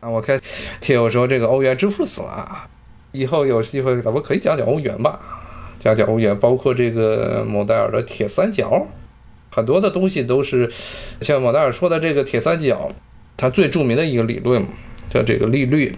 啊，我看听友说这个欧元支付死了啊，以后有机会咱们可以讲讲欧元吧，讲讲欧元，包括这个蒙代尔的铁三角，很多的东西都是像蒙代尔说的这个铁三角，它最著名的一个理论叫这个利率，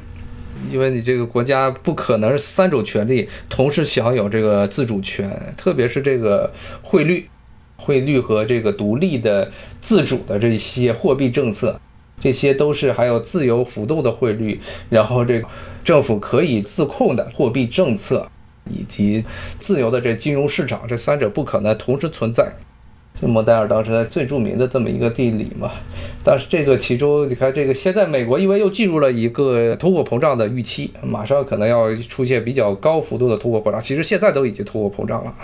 因为你这个国家不可能三种权利同时享有这个自主权，特别是这个汇率，汇率和这个独立的自主的这些货币政策。这些都是还有自由浮动的汇率，然后这政府可以自控的货币政策，以及自由的这金融市场，这三者不可能同时存在。就莫代尔当时在最著名的这么一个地理嘛，但是这个其中你看，这个现在美国因为又进入了一个通货膨胀的预期，马上可能要出现比较高幅度的通货膨胀，其实现在都已经通货膨胀了。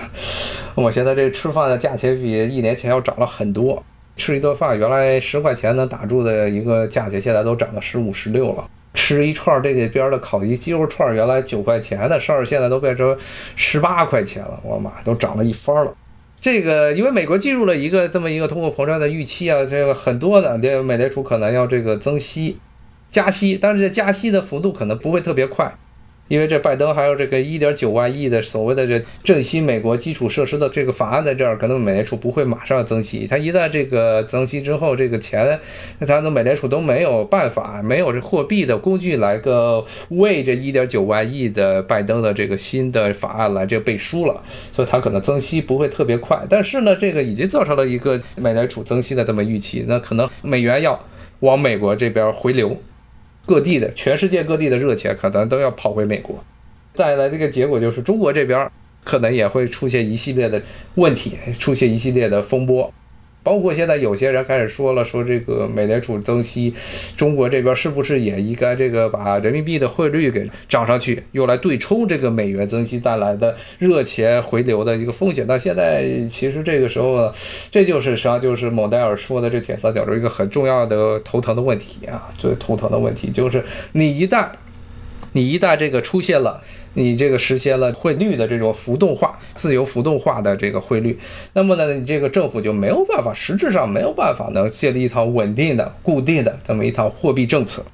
我现在这吃饭的价钱比一年前要涨了很多。吃一顿饭，原来十块钱能打住的一个价钱，现在都涨到十五、十六了。吃一串这个边的烤鸡鸡肉串，原来九块钱的事儿，现在都变成十八块钱了。我妈，都涨了一番了。这个因为美国进入了一个这么一个通货膨胀的预期啊，这个很多的这美联储可能要这个增息、加息，但是这加息的幅度可能不会特别快。因为这拜登还有这个一点九万亿的所谓的这振兴美国基础设施的这个法案在这儿，可能美联储不会马上增息。它一旦这个增息之后，这个钱，它的美联储都没有办法，没有这货币的工具来个为这一点九万亿的拜登的这个新的法案来这背书了，所以它可能增息不会特别快。但是呢，这个已经造成了一个美联储增息的这么预期，那可能美元要往美国这边回流。各地的全世界各地的热钱可能都要跑回美国，带来这个结果就是中国这边可能也会出现一系列的问题，出现一系列的风波。包括现在有些人开始说了，说这个美联储增息，中国这边是不是也应该这个把人民币的汇率给涨上去，用来对冲这个美元增息带来的热钱回流的一个风险？那现在其实这个时候，这就是实际上就是蒙代尔说的这铁三角中一个很重要的头疼的问题啊，最头疼的问题就是你一旦你一旦这个出现了。你这个实现了汇率的这种浮动化、自由浮动化的这个汇率，那么呢，你这个政府就没有办法，实质上没有办法能建立一套稳定的、固定的这么一套货币政策，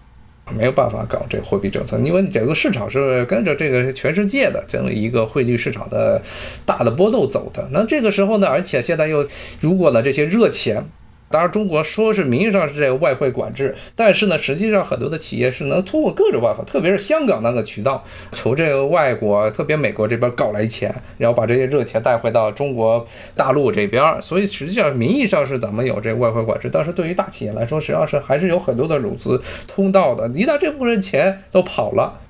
没有办法搞这货币政策，因为整个市场是跟着这个全世界的这么一个汇率市场的大的波动走的。那这个时候呢，而且现在又如果呢这些热钱。当然，中国说是名义上是这个外汇管制，但是呢，实际上很多的企业是能通过各种办法，特别是香港那个渠道，从这个外国，特别美国这边搞来钱，然后把这些热钱带回到中国大陆这边。所以实际上名义上是咱们有这个外汇管制，但是对于大企业来说，实际上是还是有很多的融资通道的。一旦这部分钱都跑了，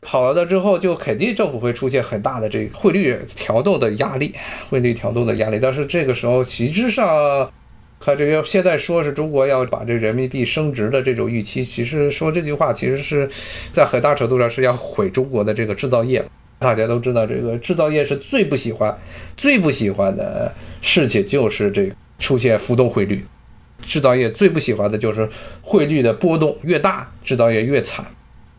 跑了的之后，就肯定政府会出现很大的这个汇率调动的压力，汇率调动的压力。但是这个时候，实质上。看这个，现在说是中国要把这人民币升值的这种预期，其实说这句话，其实是在很大程度上是要毁中国的这个制造业。大家都知道，这个制造业是最不喜欢、最不喜欢的事情，就是这出现浮动汇率。制造业最不喜欢的就是汇率的波动越大，制造业越惨。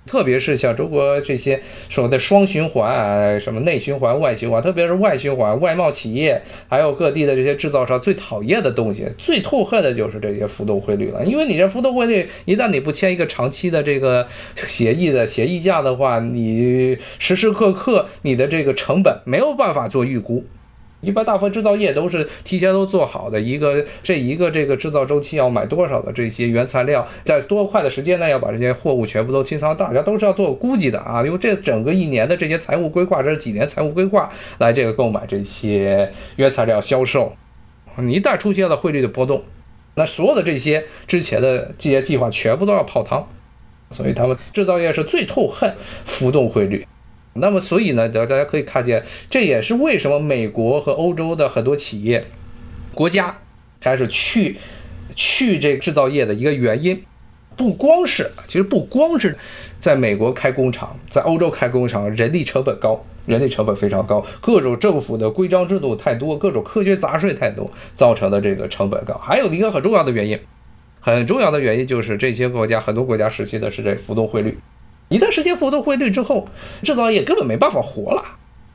特别是像中国这些所谓的双循环，什么内循环、外循环，特别是外循环，外贸企业还有各地的这些制造商最讨厌的东西，最痛恨的就是这些浮动汇率了。因为你这浮动汇率，一旦你不签一个长期的这个协议的协议价的话，你时时刻刻你的这个成本没有办法做预估。一般大部分制造业都是提前都做好的，一个这一个这个制造周期要买多少的这些原材料，在多快的时间内要把这些货物全部都清仓，大家都是要做估计的啊，因为这整个一年的这些财务规划，这是几年财务规划来这个购买这些原材料销售，你一旦出现了汇率的波动，那所有的这些之前的这些计划全部都要泡汤，所以他们制造业是最痛恨浮动汇率。那么，所以呢，大大家可以看见，这也是为什么美国和欧洲的很多企业、国家开始去去这制造业的一个原因。不光是，其实不光是在美国开工厂，在欧洲开工厂，人力成本高，人力成本非常高，各种政府的规章制度太多，各种科学杂税太多，造成的这个成本高。还有一个很重要的原因，很重要的原因就是这些国家，很多国家实行的是这浮动汇率。一旦实现浮动汇率之后，制造业根本没办法活了。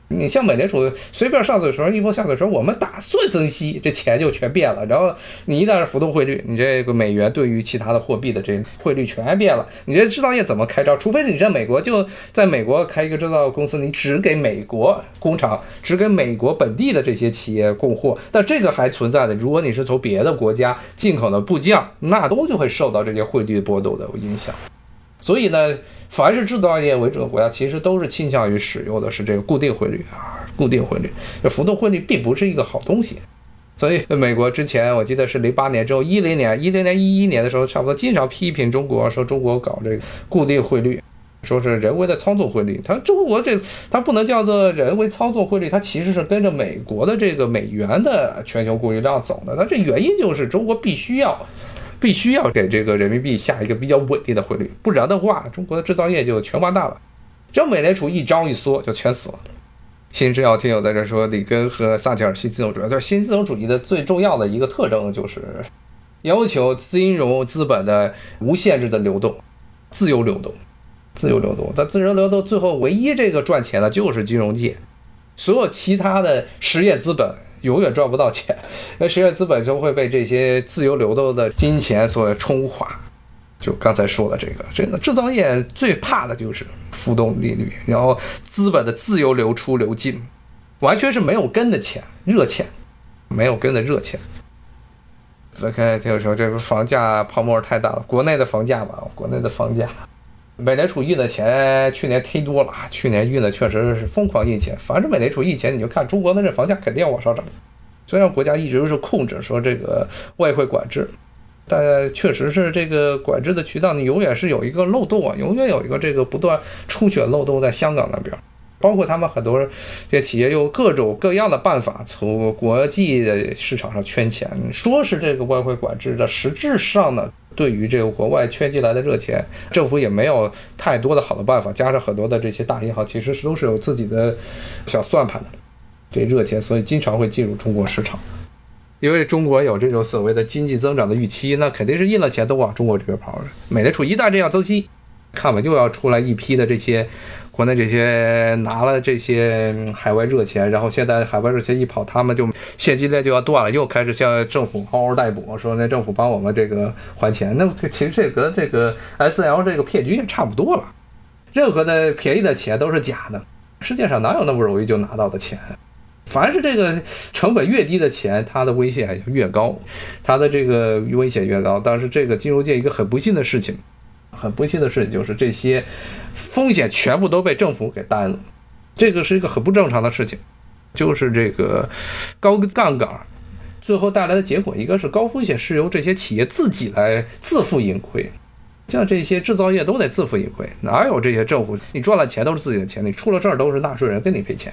你像美联储随便上嘴唇一波下嘴唇，我们打算增息，这钱就全变了。然后你一旦是浮动汇率，你这个美元对于其他的货币的这汇率全变了。你这制造业怎么开张？除非是你在美国就在美国开一个制造公司，你只给美国工厂，只给美国本地的这些企业供货。但这个还存在的，如果你是从别的国家进口的部件，那都就会受到这些汇率波动的影响。所以呢。凡是制造业为主的国家，其实都是倾向于使用的是这个固定汇率啊，固定汇率。这浮动汇率并不是一个好东西。所以美国之前我记得是零八年之后，一零年、一零年、一一年的时候，差不多经常批评中国，说中国搞这个固定汇率，说是人为的操作汇率。它中国这它不能叫做人为操作汇率，它其实是跟着美国的这个美元的全球供应量走的。那这原因就是中国必须要。必须要给这个人民币下一个比较稳定的汇率，不然的话，中国的制造业就全完蛋了。这美联储一招一缩，就全死了。新制药听友在这说，里根和撒切尔新自由主义，就是新自由主义的最重要的一个特征，就是要求金融资本的无限制的流动，自由流动，自由流动。但自由流动最后唯一这个赚钱的就是金融界，所有其他的实业资本。永远赚不到钱，那实业资本就会被这些自由流动的金钱所冲垮。就刚才说的这个，这个制造业最怕的就是浮动利率，然后资本的自由流出流进，完全是没有根的钱，热钱，没有根的热钱。OK，就是说，这个房价泡沫太大了，国内的房价吧，国内的房价。美联储印的钱去年忒多了，去年印的确实是疯狂印钱。反正美联储印钱，你就看中国的这房价肯定要往上涨。虽然国家一直是控制说这个外汇管制，但确实是这个管制的渠道，你永远是有一个漏洞啊，永远有一个这个不断出血漏洞在香港那边。包括他们很多这些企业用各种各样的办法从国际的市场上圈钱，说是这个外汇管制的，实质上呢？对于这个国外圈进来的热钱，政府也没有太多的好的办法。加上很多的这些大银行，其实是都是有自己的小算盘的，这热钱，所以经常会进入中国市场。因为中国有这种所谓的经济增长的预期，那肯定是印了钱都往中国这边跑。美联储一旦这样增息，看吧，又要出来一批的这些。国内这些拿了这些海外热钱，然后现在海外热钱一跑，他们就现金链就要断了，又开始向政府嗷嗷待哺，说那政府帮我们这个还钱。那这其实这和这个 S L 这个骗局也差不多了。任何的便宜的钱都是假的，世界上哪有那么容易就拿到的钱？凡是这个成本越低的钱，它的危险越高，它的这个危险越高。但是这个金融界一个很不幸的事情。很不幸的事情就是这些风险全部都被政府给担了，这个是一个很不正常的事情。就是这个高杠杆最后带来的结果，一个是高风险是由这些企业自己来自负盈亏，像这些制造业都得自负盈亏，哪有这些政府？你赚了钱都是自己的钱，你出了事儿都是纳税人跟你赔钱。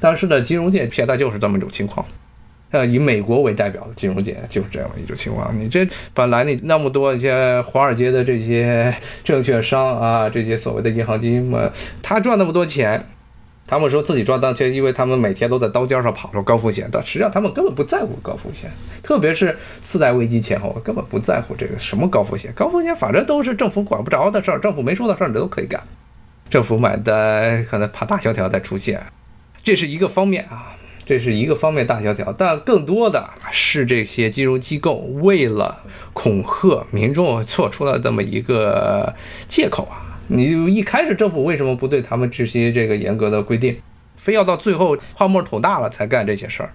但是呢，金融界现在就是这么一种情况。呃，以美国为代表的金融界就是这样一种情况。你这本来你那么多一些华尔街的这些 证券商啊，这些所谓的银行金们，他赚那么多钱，他们说自己赚大钱，因为他们每天都在刀尖上跑，说高风险。但实际上他们根本不在乎高风险，特别是次贷危机前后，根本不在乎这个什么高风险。高风险反正都是政府管不着的事儿，政府没说的事儿你都可以干。政府买单可能怕大萧条再出现，这是一个方面啊。这是一个方面大萧条，但更多的是这些金融机构为了恐吓民众做出了这么一个借口啊！你就一开始政府为什么不对他们执行这个严格的规定，非要到最后泡沫捅大了才干这些事儿？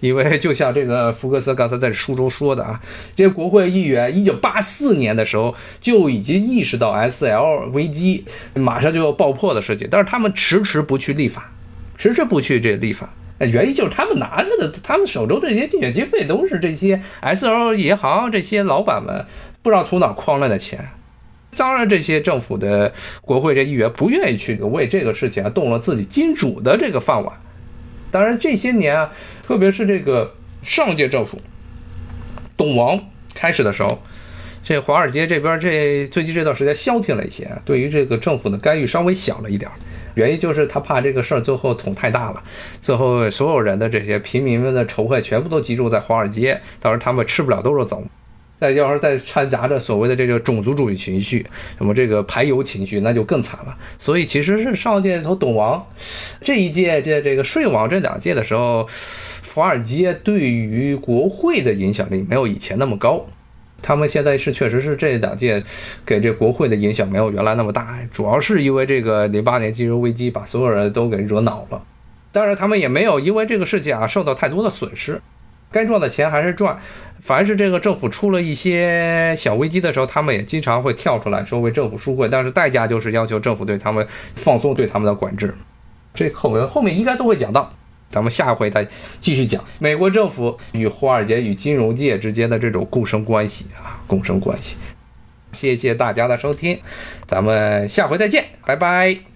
因为就像这个福克斯刚才在书中说的啊，这些国会议员一九八四年的时候就已经意识到 S L 危机马上就要爆破的事情，但是他们迟迟不去立法，迟迟不去这立法。原因就是他们拿着的，他们手中这些竞选经费都是这些 S L 银行这些老板们不知道从哪诓来的钱。当然，这些政府的国会这议员不愿意去为这个事情啊动了自己金主的这个饭碗。当然，这些年啊，特别是这个上届政府董王开始的时候，这华尔街这边这最近这段时间消停了一些，对于这个政府的干预稍微小了一点。原因就是他怕这个事儿最后捅太大了，最后所有人的这些平民们的仇恨全部都集中在华尔街，到时候他们吃不了兜着走。再要是再掺杂着所谓的这个种族主义情绪，什么这个排犹情绪，那就更惨了。所以其实是上届从董王这一届这这个税王这两届的时候，华尔街对于国会的影响力没有以前那么高。他们现在是确实是这两届给这国会的影响没有原来那么大，主要是因为这个零八年金融危机把所有人都给惹恼了。当然，他们也没有因为这个事情啊受到太多的损失，该赚的钱还是赚。凡是这个政府出了一些小危机的时候，他们也经常会跳出来说为政府赎回，但是代价就是要求政府对他们放松对他们的管制。这后面后面应该都会讲到。咱们下回再继续讲美国政府与华尔街与金融界之间的这种共生关系啊，共生关系。谢谢大家的收听，咱们下回再见，拜拜。